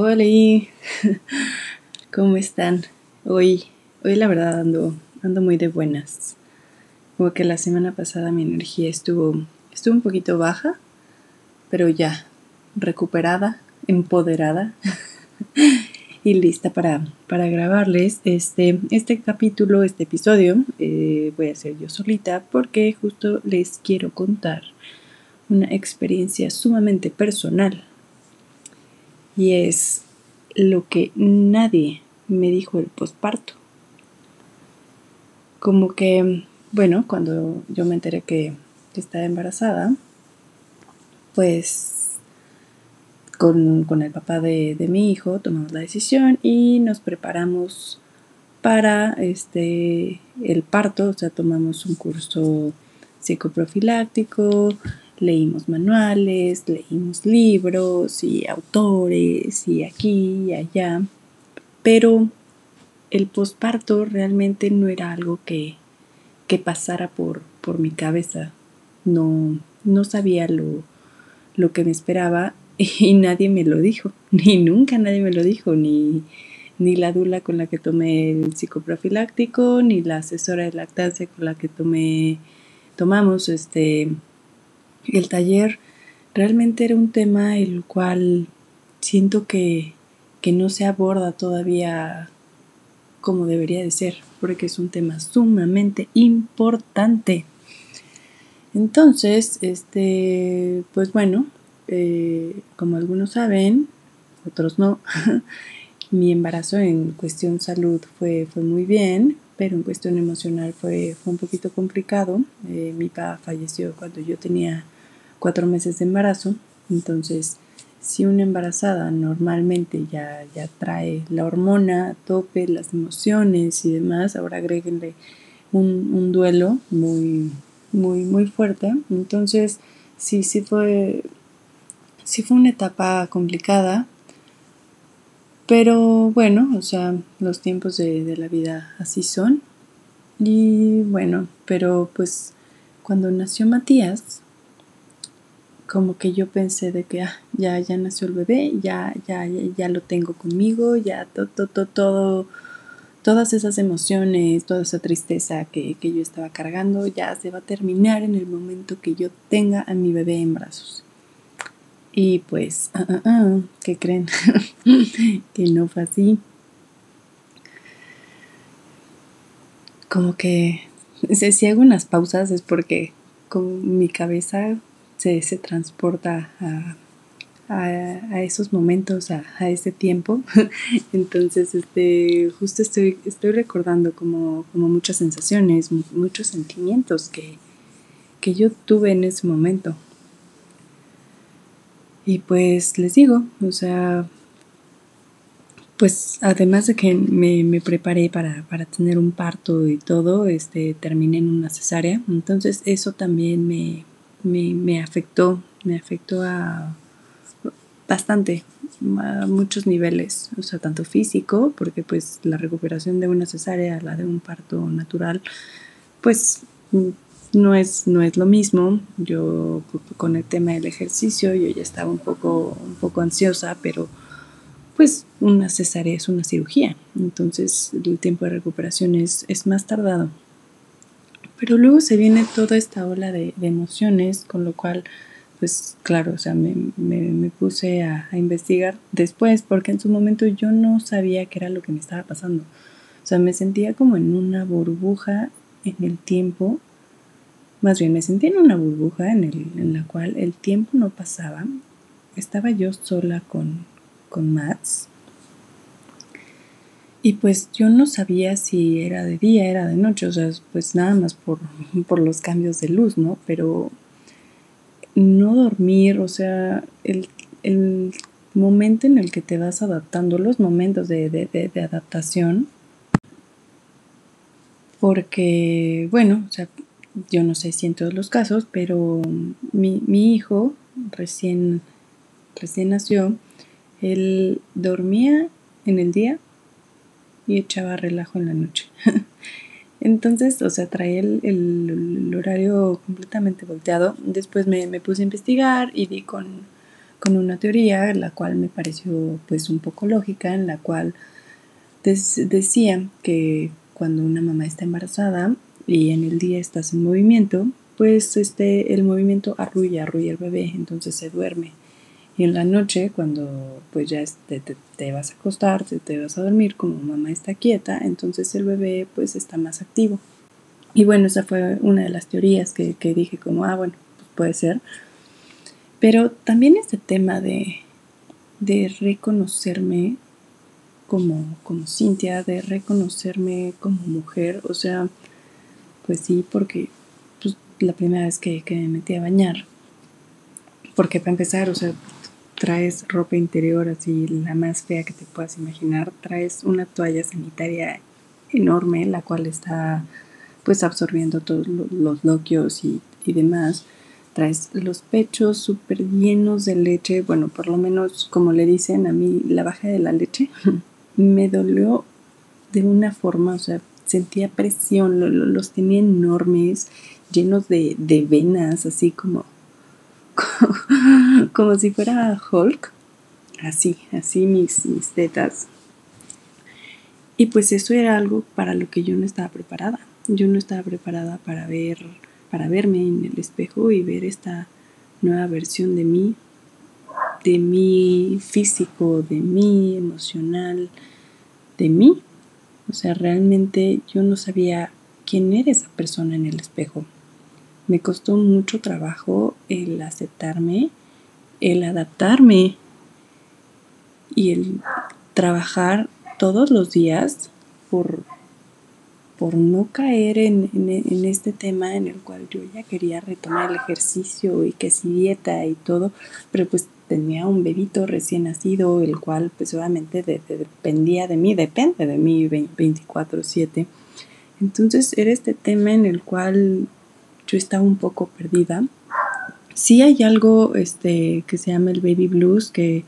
Hola, ¿cómo están? Hoy, hoy la verdad ando, ando muy de buenas. Como que la semana pasada mi energía estuvo, estuvo un poquito baja, pero ya recuperada, empoderada y lista para, para grabarles este, este capítulo, este episodio. Eh, voy a hacer yo solita porque justo les quiero contar una experiencia sumamente personal y es lo que nadie me dijo el posparto. Como que, bueno, cuando yo me enteré que, estaba embarazada, pues con, el papá de, mi hijo tomamos la decisión y nos preparamos para este el parto, o sea, tomamos un curso psicoprofiláctico, leímos manuales, leímos libros y autores y aquí y allá, pero el posparto realmente no era algo que, que pasara por, por mi cabeza. No, no sabía lo, lo que me esperaba y nadie me lo dijo, ni nunca nadie me lo dijo, ni, ni la dula con la que tomé el psicoprofiláctico, ni la asesora de lactancia con la que tomé, tomamos este el taller realmente era un tema el cual siento que, no se aborda todavía como debería de ser, porque es un tema sumamente importante. Entonces, este, pues bueno, eh, como algunos saben, otros no, mi embarazo en cuestión salud fue, fue muy bien, pero en cuestión emocional fue, fue un poquito complicado. Eh, mi papá falleció cuando yo tenía cuatro meses de embarazo. Entonces, si una embarazada normalmente ya, ya trae la hormona tope, las emociones y demás, ahora agréguenle un, un duelo muy, muy, muy fuerte. Entonces, sí, sí fue, sí fue una etapa complicada, pero bueno, o sea, los tiempos de, de la vida así son. Y bueno, pero pues cuando nació Matías, como que yo pensé de que ah, ya, ya nació el bebé, ya, ya, ya, lo tengo conmigo, ya todo, todo, todo, todas esas emociones, toda esa tristeza que, yo estaba cargando, ya se va a terminar en el momento que yo tenga a mi bebé en brazos. Y pues, ah, ah, ah ¿qué creen? que no fue así. Como que si hago unas pausas es porque con mi cabeza se, se transporta a, a, esos momentos, a, a, ese tiempo. Entonces, este, justo estoy, estoy recordando como, como muchas sensaciones, muchos sentimientos que, que yo tuve en ese momento. Y pues les digo, o sea, pues además de que me, me preparé para, para, tener un parto y todo, este, terminé en una cesárea. Entonces eso también me, me, afectó, me afectó a bastante, a muchos niveles, o sea, tanto físico, porque pues la recuperación de una cesárea, la de un parto natural, pues no es, no es lo mismo. Yo con el tema del ejercicio, yo ya estaba un poco, un poco ansiosa, pero pues una cesárea es una cirugía, entonces el tiempo de recuperación es, es más tardado. Pero luego se viene toda esta ola de, emociones, con lo cual, pues claro, o sea, me, me, puse a, investigar después, porque en su momento yo no sabía qué era lo que me estaba pasando. O sea, me sentía como en una burbuja en el tiempo, más bien me sentía en una burbuja en, el, en la cual el tiempo no pasaba. Estaba yo sola con, con Mats y pues yo no sabía si era de día, era de noche, o sea, pues nada más por, por los cambios de luz, ¿no? Pero no dormir, o sea, el, el, momento en el que te vas adaptando, los momentos de, de, de, adaptación, porque, bueno, o sea, yo no sé si en todos los casos, pero mi, mi hijo recién, recién nació, él dormía en el día y echaba relajo en la noche. Entonces, o sea, traía el, horario completamente volteado. Después me, puse a investigar y di con, con una teoría, la cual me pareció pues un poco lógica, en la cual decía que cuando una mamá está embarazada y en el día estás en movimiento, pues este, el movimiento arrulla, arrulla el bebé, entonces se duerme. Y en la noche, cuando pues ya te, te, vas a acostar, te, te, vas a dormir, como mamá está quieta, entonces el bebé pues está más activo. Y bueno, esa fue una de las teorías que, que dije como, ah, bueno, pues puede ser. Pero también este tema de, de reconocerme como, como Cintia, de reconocerme como mujer, o sea, pues sí, porque pues, la primera vez que, que me metí a bañar, porque para empezar, o sea, traes ropa interior así, la más fea que te puedas imaginar, traes una toalla sanitaria enorme, la cual está pues absorbiendo todos los loquios y, y demás. Traes los pechos súper llenos de leche, bueno, por lo menos como le dicen a mí, la baja de la leche, me dolió de una forma, o sea, sentía presión, los tenía enormes, llenos de, de venas, así como, como, si fuera Hulk, así, así mis, mis tetas. Y pues eso era algo para lo que yo no estaba preparada. Yo no estaba preparada para ver, para verme en el espejo y ver esta nueva versión de mí, de mi físico, de mí emocional, de mí. O sea, realmente yo no sabía quién era esa persona en el espejo. Me costó mucho trabajo el aceptarme, el adaptarme y el trabajar todos los días por, por no caer en, en, este tema en el cual yo ya quería retomar el ejercicio y que si dieta y todo, pero pues tenía un bebito recién nacido, el cual pues obviamente dependía de mí, depende de mí 24/7. Entonces era este tema en el cual yo estaba un poco perdida. Sí hay algo este, que se llama el baby blues que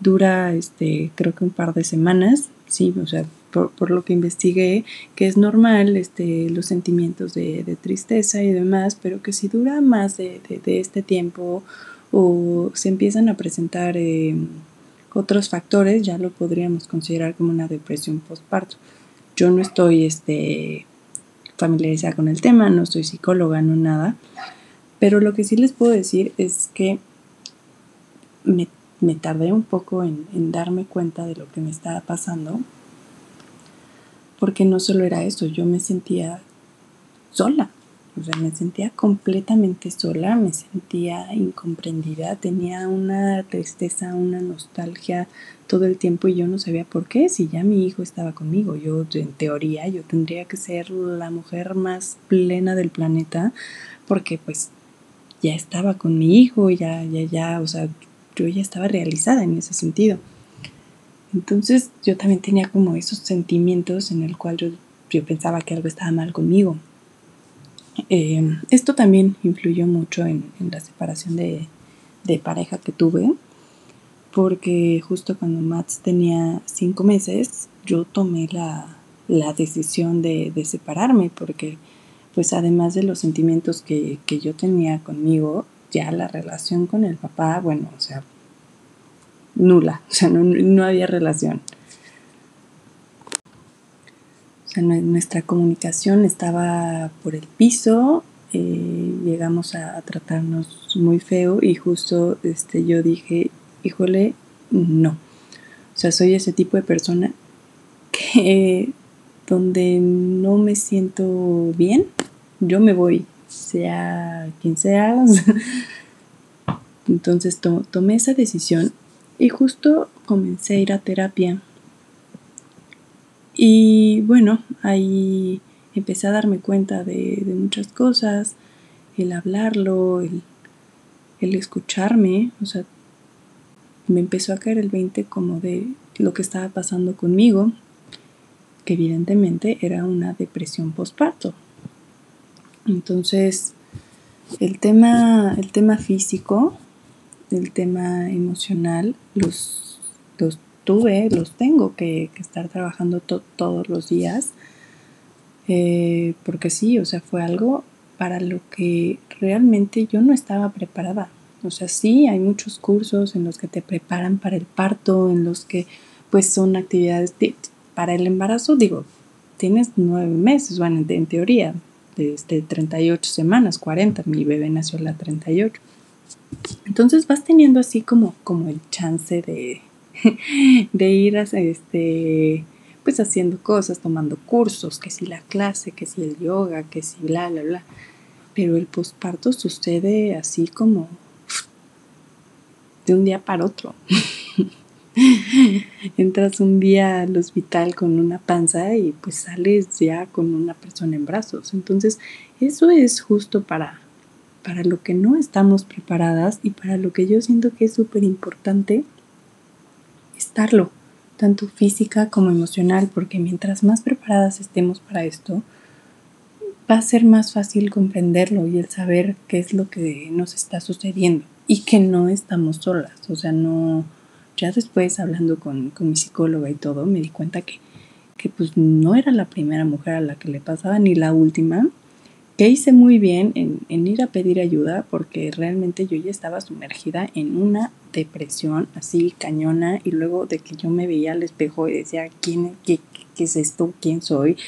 dura este, creo que un par de semanas, sí, o sea, por, lo que investigué, que es normal este, los sentimientos de, tristeza y demás, pero que si dura más de, de este tiempo o se empiezan a presentar eh, otros factores, ya lo podríamos considerar como una depresión postparto. Yo no estoy este, familiarizada con el tema, no soy psicóloga, no nada, pero lo que sí les puedo decir es que me, tardé un poco en, en darme cuenta de lo que me estaba pasando, porque no solo era eso, yo me sentía sola, o sea, me sentía completamente sola, me sentía incomprendida, tenía una tristeza, una nostalgia todo el tiempo y yo no sabía por qué, si ya mi hijo estaba conmigo, yo en teoría yo tendría que ser la mujer más plena del planeta porque pues ya estaba con mi hijo, ya, ya, ya, o sea, yo ya estaba realizada en ese sentido. Entonces yo también tenía como esos sentimientos en el cual yo, yo pensaba que algo estaba mal conmigo eh, esto también influyó mucho en, la separación de, pareja que tuve, porque justo cuando Max tenía cinco meses, yo tomé la, decisión de, separarme, porque pues además de los sentimientos que, yo tenía conmigo, ya la relación con el papá, bueno, o sea, nula, o sea, no había relación nuestra comunicación estaba por el piso, eh, llegamos a, tratarnos muy feo y justo este, yo dije, híjole, no. O sea, soy ese tipo de persona que donde no me siento bien, yo me voy, sea quien sea. Entonces tomé esa decisión y justo comencé a ir a terapia y bueno, ahí empecé a darme cuenta de, muchas cosas, el hablarlo, el, escucharme, o sea, me empezó a caer el 20 como de lo que estaba pasando conmigo, que evidentemente era una depresión postparto. Entonces, el tema, el tema físico, el tema emocional, los, los tuve, los tengo que, estar trabajando todos los días. Eh, porque sí, o sea, fue algo para lo que realmente yo no estaba preparada. O sea, sí, hay muchos cursos en los que te preparan para el parto, en los que pues son actividades para el embarazo, digo, tienes nueve meses, bueno, en teoría, desde 38 semanas, 40, mi bebé nació a la 38. Entonces vas teniendo así como, como el chance de, de ir a, este, pues haciendo cosas, tomando cursos, que si la clase, que si el yoga, que si bla, bla, bla. Pero el posparto sucede así como de un día para otro. Entras un día al hospital con una panza y pues sales ya con una persona en brazos. Entonces, eso es justo para, para lo que no estamos preparadas y para lo que yo siento que es súper importante estarlo, tanto física como emocional, porque mientras más preparadas estemos para esto, va a ser más fácil comprenderlo y el saber qué es lo que nos está sucediendo y que no estamos solas, o sea, no, ya después hablando con, mi psicóloga y todo, me di cuenta que, que pues no era la primera mujer a la que le pasaba ni la última, que hice muy bien en, ir a pedir ayuda porque realmente yo ya estaba sumergida en una depresión así cañona y luego de que yo me veía al espejo y decía, ¿quién, qué, es esto? ¿Quién soy?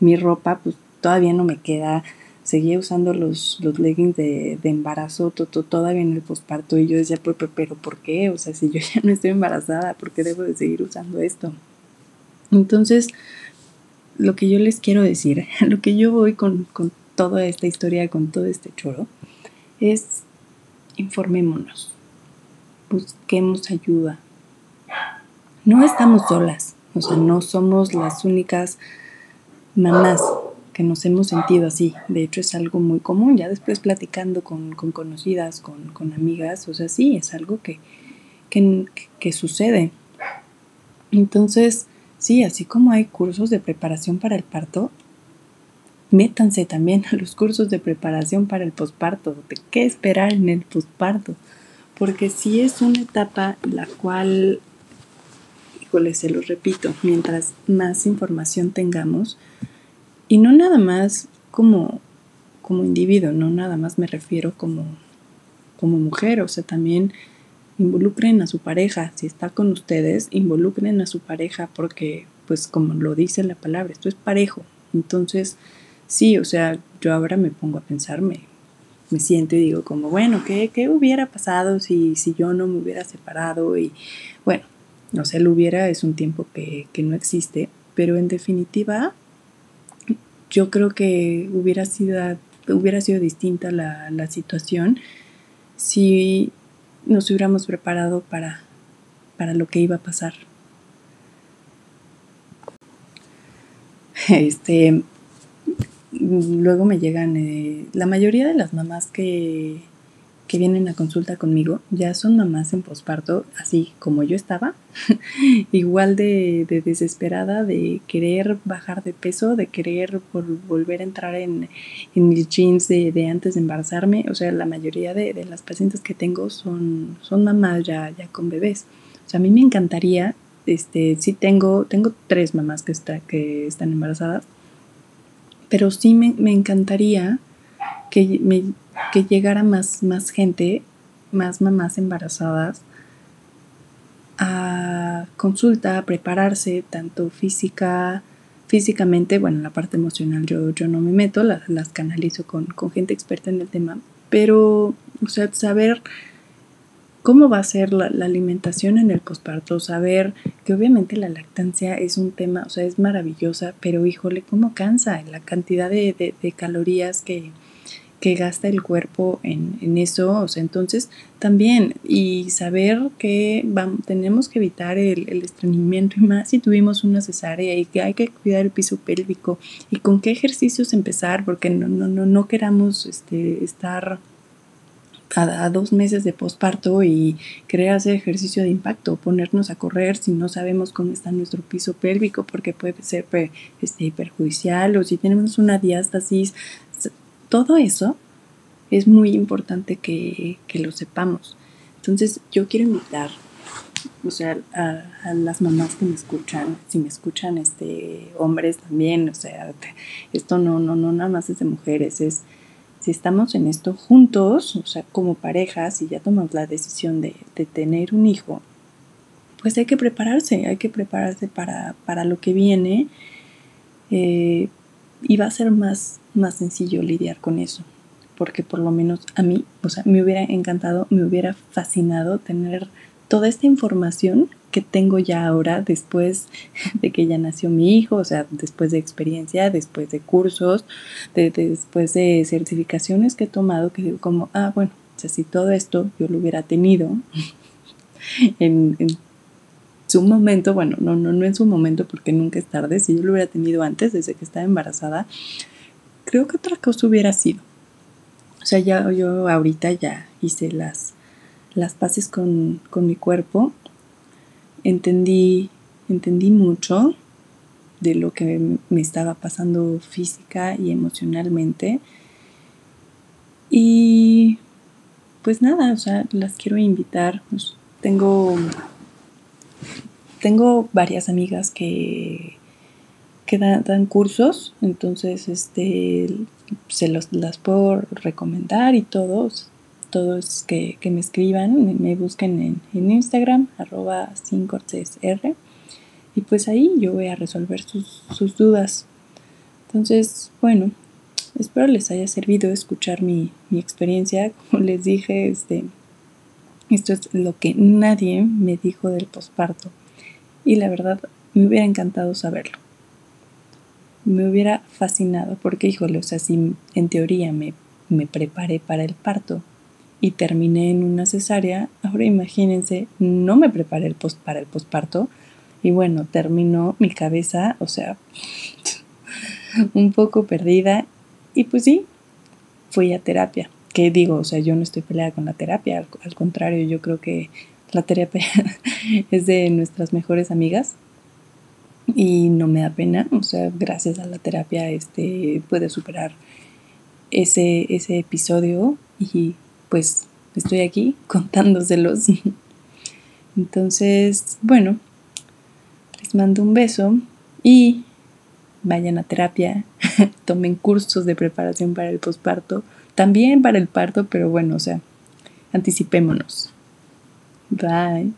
Mi ropa pues todavía no me queda. Seguía usando los, los leggings de, embarazo todavía en el posparto y yo decía, pero, pero ¿por qué? O sea, si yo ya no estoy embarazada, ¿por qué debo de seguir usando esto? Entonces, lo que yo les quiero decir, lo que yo voy con, con toda esta historia, con todo este choro, es informémonos, busquemos ayuda. No estamos solas, o sea, no somos las únicas mamás que nos hemos sentido así. De hecho, es algo muy común. Ya después platicando con, conocidas, con, amigas, o sea, sí, es algo que, que sucede. Entonces, sí, así como hay cursos de preparación para el parto, métanse también a los cursos de preparación para el posparto, de qué esperar en el posparto, porque si es una etapa la cual, híjole, se lo repito, mientras más información tengamos, y no nada más como, como individuo, no nada más me refiero como, como mujer, o sea, también involucren a su pareja, si está con ustedes, involucren a su pareja, porque pues como lo dice la palabra, esto es parejo, entonces sí, o sea, yo ahora me pongo a pensarme, me siento y digo como, bueno, ¿qué, qué hubiera pasado si, si yo no me hubiera separado? Y bueno, no sé, lo hubiera es un tiempo que, no existe, pero en definitiva, yo creo que hubiera sido, hubiera sido distinta la, la situación si nos hubiéramos preparado para, para lo que iba a pasar. Este, luego me llegan, eh, la mayoría de las mamás que, que vienen a consulta conmigo ya son mamás en posparto, así como yo estaba, igual de, desesperada, de querer bajar de peso, de querer volver a entrar en, mis jeans de, antes de embarazarme. O sea, la mayoría de, las pacientes que tengo son, son mamás ya, ya con bebés. O sea, a mí me encantaría, este, sí tengo, tengo tres mamás que, está, que están embarazadas pero sí me, encantaría que, me, que llegara más, más gente, más mamás embarazadas a consulta, a prepararse, tanto física, físicamente, bueno, la parte emocional yo, yo no me meto, las, las canalizo con, con, gente experta en el tema, pero, o sea, saber cómo va a ser la, alimentación en el posparto, saber que obviamente la lactancia es un tema, o sea, es maravillosa, pero híjole, cómo cansa la cantidad de, calorías que, gasta el cuerpo en, eso, o sea, entonces también, y saber que vamos, tenemos que evitar el, estreñimiento y más si tuvimos una cesárea y que hay que cuidar el piso pélvico y con qué ejercicios empezar, porque no, no, no, no queramos este, estar a, dos meses de posparto y querer hacer ejercicio de impacto, ponernos a correr si no sabemos cómo está nuestro piso pélvico, porque puede ser este, perjudicial o si tenemos una diástasis. Todo eso es muy importante que, lo sepamos. Entonces yo quiero invitar o sea, a, las mamás que me escuchan, si me escuchan este hombres también, o sea, esto no, no, no nada más es de mujeres, es si estamos en esto juntos, o sea, como pareja, si ya tomamos la decisión de, tener un hijo, pues hay que prepararse, hay que prepararse para, lo que viene eh, y va a ser más, más sencillo lidiar con eso, porque por lo menos a mí, o sea, me hubiera encantado, me hubiera fascinado tener toda esta información que tengo ya ahora después de que ya nació mi hijo, o sea, después de experiencia, después de cursos, después de certificaciones que he tomado, que digo como, ah, bueno, o sea, si todo esto yo lo hubiera tenido en, su momento, bueno, no, no, no en su momento porque nunca es tarde, si yo lo hubiera tenido antes, desde que estaba embarazada, creo que otra cosa hubiera sido. O sea, ya yo ahorita ya hice las, las paces con, con mi cuerpo entendí, entendí mucho de lo que me estaba pasando física y emocionalmente. Y pues nada, o sea, las quiero invitar. Pues, tengo, tengo varias amigas que, que dan, cursos, entonces este, se los, las puedo recomendar y todos todos que, me escriban, me, busquen en, Instagram, arroba r y pues ahí yo voy a resolver sus, dudas. Entonces, bueno, espero les haya servido escuchar mi, experiencia. Como les dije, este, esto es lo que nadie me dijo del posparto. Y la verdad, me hubiera encantado saberlo. Me hubiera fascinado porque, híjole, o sea, si en teoría me, me preparé para el parto, y terminé en una cesárea, ahora imagínense, no me preparé para el posparto y bueno, terminó mi cabeza, o sea, un poco perdida y pues sí, fui a terapia. ¿Qué digo? O sea, yo no estoy peleada con la terapia, al, al contrario, yo creo que la terapia es de nuestras mejores amigas y no me da pena, o sea, gracias a la terapia este puede superar ese, ese episodio y pues estoy aquí contándoselos. Entonces, bueno, les mando un beso y vayan a terapia, tomen cursos de preparación para el posparto, también para el parto, pero bueno, o sea, anticipémonos. Bye.